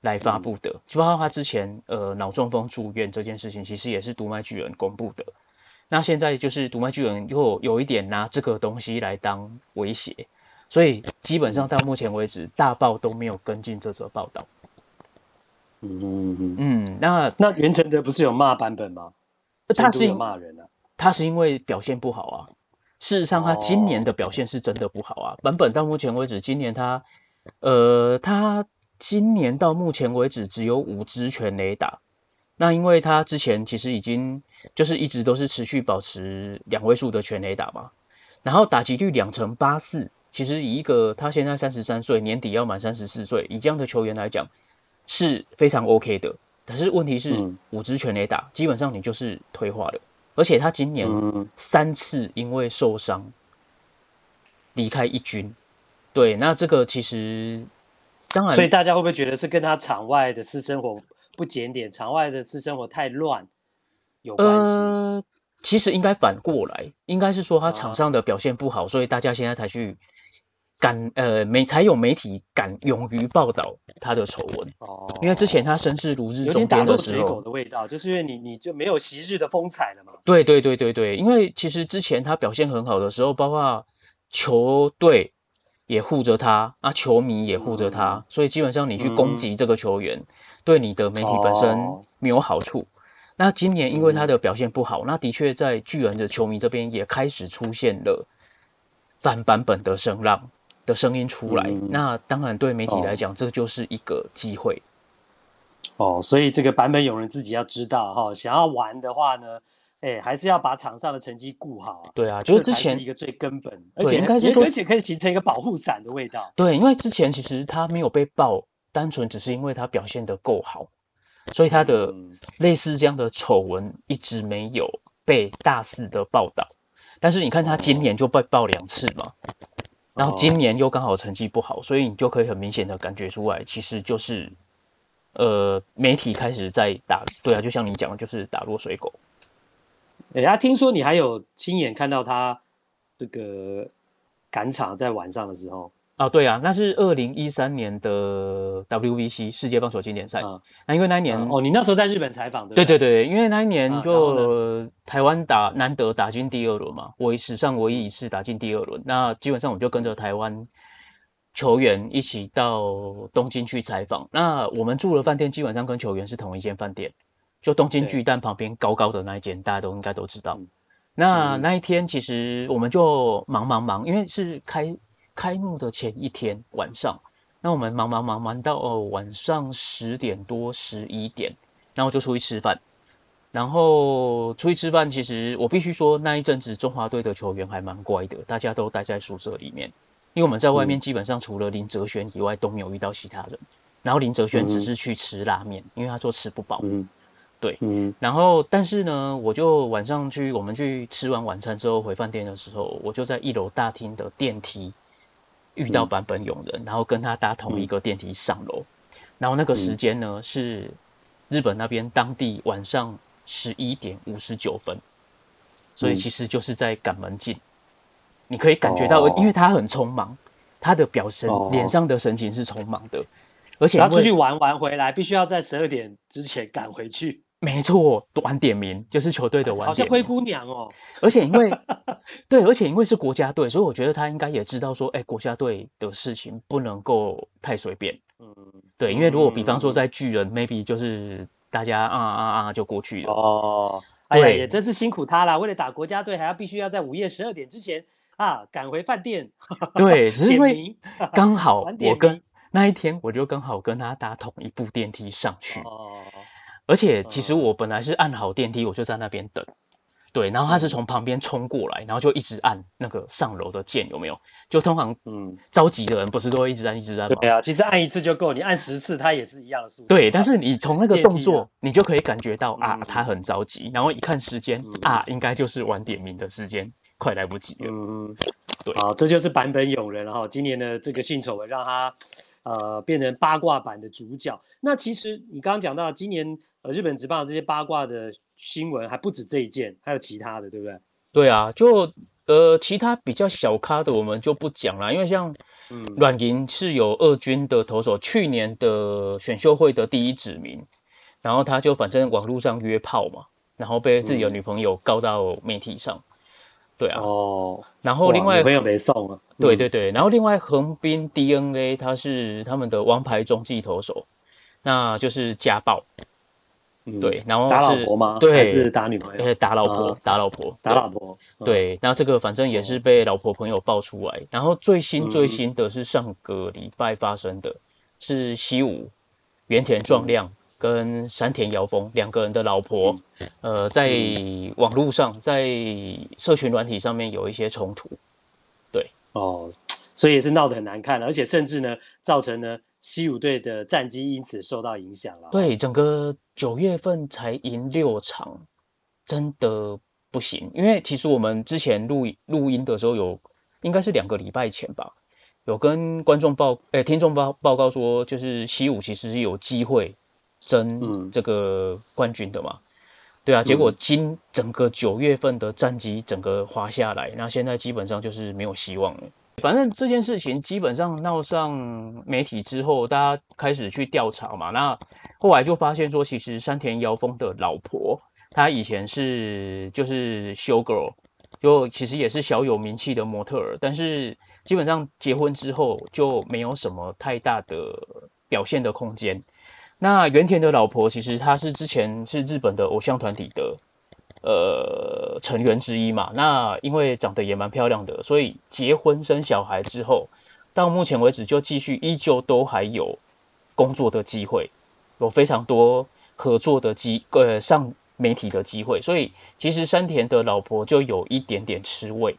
来发布的，就包括他之前呃脑中风住院这件事情，其实也是读卖巨人公布的。那现在就是读卖巨人又有一点拿这个东西来当威胁，所以基本上到目前为止大报都没有跟进这则报道。嗯嗯嗯嗯，那那袁成德不是有骂版本吗？他是骂人啊，他是因为表现不好啊。事实上，他今年的表现是真的不好啊。版本到目前为止，今年他呃，他今年到目前为止只有五支全垒打。那因为他之前其实已经就是一直都是持续保持两位数的全垒打嘛，然后打击率两成八四，其实以一个他现在三十三岁，年底要满三十四岁，以这样的球员来讲是非常 OK 的。可是问题是五支全垒打，基本上你就是退化了，而且他今年三次因为受伤离开一军，对，那这个其实当然，所以大家会不会觉得是跟他场外的私生活？不检点，场外的私生活太乱，有关系。呃，其实应该反过来，应该是说他场上的表现不好，啊、所以大家现在才去敢呃媒才有媒体敢勇于报道他的丑闻。哦，因为之前他声势如日中天的时候，的味道，就是因为你你就没有昔日的风采了嘛。对对对对对，因为其实之前他表现很好的时候，包括球队也护着他，啊，球迷也护着他，嗯、所以基本上你去攻击这个球员。嗯对你的媒体本身没有好处。Oh. 那今年因为他的表现不好，嗯、那的确在巨人的球迷这边也开始出现了反版本的声浪的声音出来。嗯、那当然对媒体来讲，oh. 这就是一个机会。哦，oh, 所以这个版本有人自己要知道哈，想要玩的话呢，哎，还是要把场上的成绩顾好。对啊，就是之前是一个最根本，而且应该是说，而且可以形成一个保护伞的味道。对，因为之前其实他没有被爆。单纯只是因为他表现的够好，所以他的类似这样的丑闻一直没有被大肆的报道。但是你看他今年就被爆两次嘛，然后今年又刚好成绩不好，所以你就可以很明显的感觉出来，其实就是呃媒体开始在打，对啊，就像你讲的，就是打落水狗。哎，他听说你还有亲眼看到他这个赶场在晚上的时候。啊，对啊，那是二零一三年的 WBC 世界棒球经典赛。嗯、那因为那一年、嗯，哦，你那时候在日本采访的。对对对，因为那一年就、嗯、台湾打难得打进第二轮嘛，我史上唯一一次打进第二轮。那基本上我就跟着台湾球员一起到东京去采访。那我们住的饭店基本上跟球员是同一间饭店，就东京巨蛋旁边高高的那一间，大家都应该都知道。嗯、那那一天其实我们就忙忙忙，因为是开。开幕的前一天晚上，那我们忙忙忙忙到哦晚上十点多十一点，然后就出去吃饭。然后出去吃饭，其实我必须说那一阵子中华队的球员还蛮乖的，大家都待在宿舍里面，因为我们在外面基本上除了林哲轩以外都没有遇到其他人。然后林哲轩只是去吃拉面，因为他说吃不饱。嗯，对。嗯。然后但是呢，我就晚上去我们去吃完晚餐之后回饭店的时候，我就在一楼大厅的电梯。遇到坂本勇人，然后跟他搭同一个电梯上楼，然后那个时间呢是日本那边当地晚上十一点五十九分，所以其实就是在赶门禁。你可以感觉到，因为他很匆忙，他的表神、脸上的神情是匆忙的，而且他出去玩玩回来，必须要在十二点之前赶回去。没错，晚点名就是球队的晚点名，好像灰姑娘哦。而且因为 *laughs* 对，而且因为是国家队，所以我觉得他应该也知道说，哎，国家队的事情不能够太随便。嗯，对，因为如果比方说在巨人、嗯、，maybe 就是大家啊啊啊就过去了。哦，哎呀，也真是辛苦他了，为了打国家队，还要必须要在午夜十二点之前啊赶回饭店。对，*laughs* 只是因为刚好我跟那一天我就刚好跟他搭同一部电梯上去。哦。而且其实我本来是按好电梯，我就在那边等，对，然后他是从旁边冲过来，然后就一直按那个上楼的键，有没有？就通常嗯着急的人不是都会一直按一直按吗？对啊，其实按一次就够，你按十次他也是一样的速度。对，但是你从那个动作，你就可以感觉到啊，他很着急，然后一看时间啊，应该就是晚点名的时间，快来不及了。嗯，对，好，这就是版本勇人，然后今年的这个性丑闻让他呃变成八卦版的主角。那其实你刚刚讲到今年。呃，日本职棒这些八卦的新闻还不止这一件，还有其他的，对不对？对啊，就呃其他比较小咖的我们就不讲了，因为像软银是有二军的投手，去年的选秀会的第一指名，然后他就反正网络上约炮嘛，然后被自己的女朋友告到媒体上，嗯、对啊。哦。然后另外女朋友没送啊。对对对，然后另外横滨 DNA 他是他们的王牌中继投手。那就是家暴。嗯、对，然后是打老婆吗？对，还是打女朋友？打老婆，啊、打老婆，打老婆。对，对，那这个反正也是被老婆朋友爆出来。然后最新最新的是上个礼拜发生的，是西武原田壮亮跟山田遥峰两个人的老婆，呃，在网络上，在社群软体上面有一些冲突。对，哦，所以也是闹得很难看，而且甚至呢，造成呢。西武队的战绩因此受到影响了。对，整个九月份才赢六场，真的不行。因为其实我们之前录录音的时候有，应该是两个礼拜前吧，有跟观众报，诶，听众报报告说，就是西武其实是有机会争这个冠军的嘛。嗯、对啊，结果今整个九月份的战绩整个滑下来，那现在基本上就是没有希望了。反正这件事情基本上闹上媒体之后，大家开始去调查嘛。那后来就发现说，其实山田遥峰的老婆，她以前是就是 show girl，就其实也是小有名气的模特儿。但是基本上结婚之后就没有什么太大的表现的空间。那原田的老婆其实她是之前是日本的偶像团体的。呃，成员之一嘛，那因为长得也蛮漂亮的，所以结婚生小孩之后，到目前为止就继续依旧都还有工作的机会，有非常多合作的机呃上媒体的机会，所以其实山田的老婆就有一点点吃味，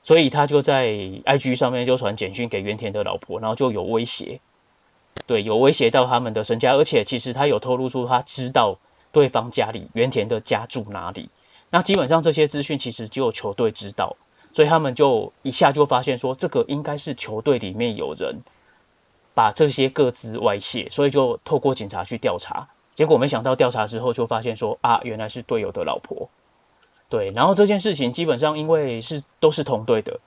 所以他就在 IG 上面就传简讯给原田的老婆，然后就有威胁，对，有威胁到他们的身家，而且其实他有透露出他知道。对方家里原田的家住哪里？那基本上这些资讯其实只有球队知道，所以他们就一下就发现说，这个应该是球队里面有人把这些各自外泄，所以就透过警察去调查。结果没想到调查之后就发现说啊，原来是队友的老婆。对，然后这件事情基本上因为是都是同队的，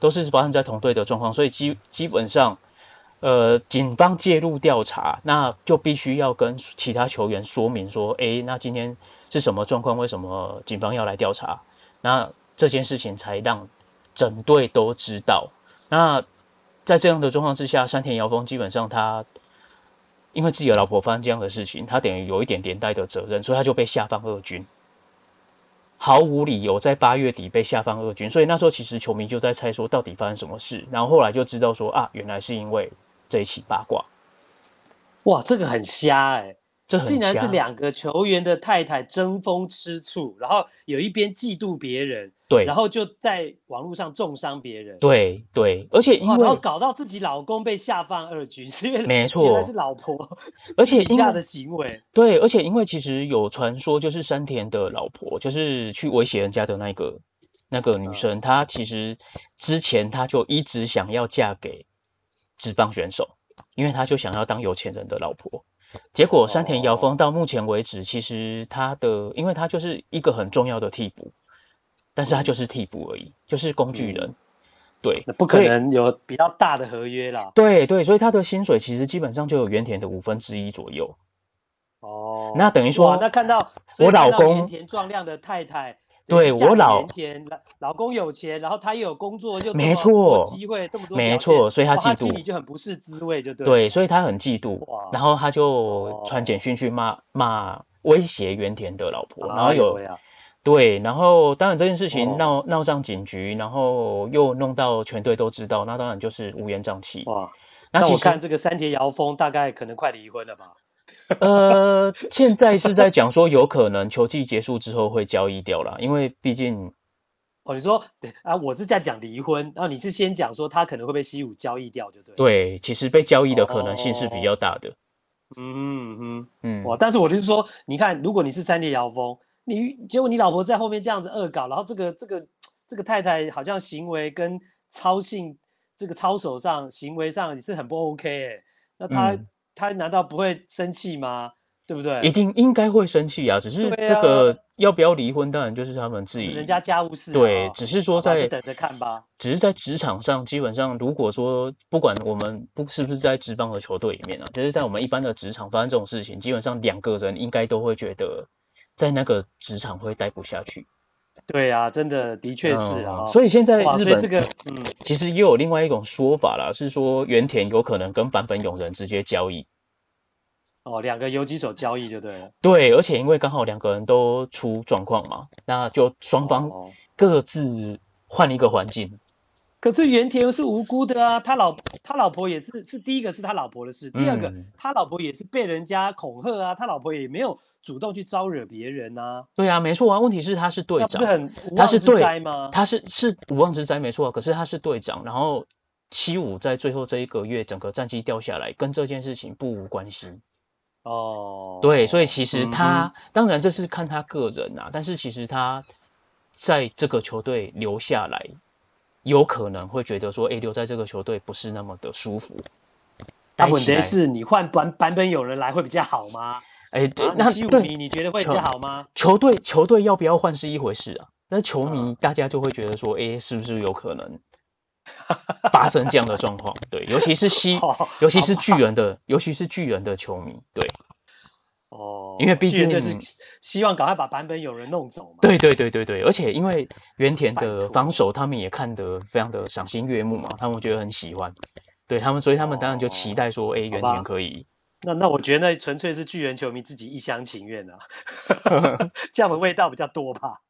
都是发生在同队的状况，所以基基本上。呃，警方介入调查，那就必须要跟其他球员说明说，诶，那今天是什么状况？为什么警方要来调查？那这件事情才让整队都知道。那在这样的状况之下，山田遥峰基本上他因为自己的老婆发生这样的事情，他等于有一点连带的责任，所以他就被下放二军，毫无理由在八月底被下放二军。所以那时候其实球迷就在猜说，到底发生什么事？然后后来就知道说啊，原来是因为。这一起八卦，哇，这个很瞎哎、欸，这竟然是两个球员的太太争风吃醋，然后有一边嫉妒别人，对，然后就在网络上重伤别人，对对，而且因为然后搞到自己老公被下放二军，是因为没错，原来是老婆，*laughs* 而且以下的行为，对，而且因为其实有传说，就是山田的老婆，就是去威胁人家的那个那个女生，嗯、她其实之前她就一直想要嫁给。职棒选手，因为他就想要当有钱人的老婆。结果山田遥峰到目前为止，其实他的，因为他就是一个很重要的替补，但是他就是替补而已，就是工具人。对，那不可能有比较大的合约啦。对对，所以他的薪水其实基本上就有原田的五分之一左右。哦，那等于说，那看到我老公原田壮亮的太太。对我老田老公有钱，然后他又有工作，就没错，机会这么多，没错，所以他嫉妒，心里就很不是滋味，就对。对，所以他很嫉妒，然后他就传简讯去骂骂威胁原田的老婆，然后有对，然后当然这件事情闹闹上警局，然后又弄到全队都知道，那当然就是乌烟瘴气。哇，那我看这个三田遥峰大概可能快离婚了吧？呃，现在是在讲说有可能球季结束之后会交易掉了，因为毕竟哦，你说啊，我是在讲离婚，然后你是先讲说他可能会被西武交易掉，就对。对，其实被交易的可能性是比较大的。嗯嗯嗯，哇！但是我就是说，你看，如果你是山田遥峰，你结果你老婆在后面这样子恶搞，然后这个这个这个太太好像行为跟操性这个操守上行为上也是很不 OK 哎、欸，那他。嗯他难道不会生气吗？对不对？一定应该会生气啊！只是这个要不要离婚，当然就是他们自己人家家务事。对，只是说在等着看吧。只是在职场上，基本上如果说不管我们不是不是在职棒的球队里面啊，就是在我们一般的职场发生这种事情，基本上两个人应该都会觉得在那个职场会待不下去。对啊，真的的确是啊。所以现在日本这个嗯，其实也有另外一种说法啦，是说原田有可能跟坂本勇人直接交易。哦，两个游击手交易就对了。对，而且因为刚好两个人都出状况嘛，那就双方各自换一个环境。哦可是原田是无辜的啊，他老他老婆也是是第一个是他老婆的事，第二个、嗯、他老婆也是被人家恐吓啊，他老婆也没有主动去招惹别人啊。对啊，没错啊，问题是他是队长，他是很无妄之灾吗？他是是无妄之灾没错啊，可是他是队长，然后七五在最后这一个月整个战绩掉下来，跟这件事情不无关系。哦，对，所以其实他、嗯、当然这是看他个人啊，但是其实他在这个球队留下来。有可能会觉得说，哎，留在这个球队不是那么的舒服。但问题是你换版版本有人来会比较好吗？哎，对，那七五迷你觉得会比较好吗？球队球队要不要换是一回事啊，那球迷大家就会觉得说，哎，是不是有可能发生这样的状况？对，尤其是西，*laughs* 尤其是巨人的，尤其是巨人的球迷，对。哦，因为毕竟就是希望赶快把版本有人弄走嘛。对对对对对，而且因为原田的防守，他们也看得非常的赏心悦目嘛，他们觉得很喜欢，对他们，所以他们当然就期待说，哎、哦，原田可以。那那我觉得那纯粹是巨人球迷自己一厢情愿啊，*laughs* 这样的味道比较多吧？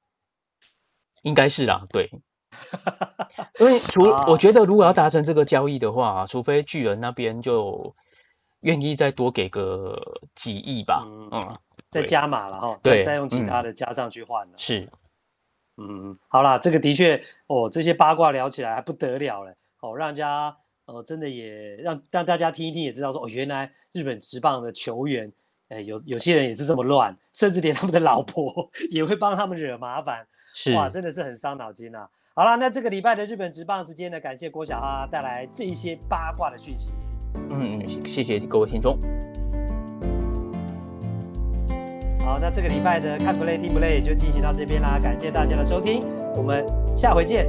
*laughs* 应该是啦，对。*laughs* 因为除我觉得如果要达成这个交易的话，除非巨人那边就。愿意再多给个几亿吧，嗯，嗯再加码了哈，对，再用其他的加上去换了，嗯，是，嗯，好啦，这个的确哦，这些八卦聊起来还不得了了，哦，让人家哦真的也让让大家听一听，也知道说哦，原来日本职棒的球员，哎，有有些人也是这么乱，甚至连他们的老婆 *laughs* 也会帮他们惹麻烦，是，哇，真的是很伤脑筋啊。好啦，那这个礼拜的日本职棒时间呢，感谢郭小哈带来这一些八卦的讯息。嗯，谢谢各位听众。好，那这个礼拜的看不累听不累就进行到这边啦，感谢大家的收听，我们下回见。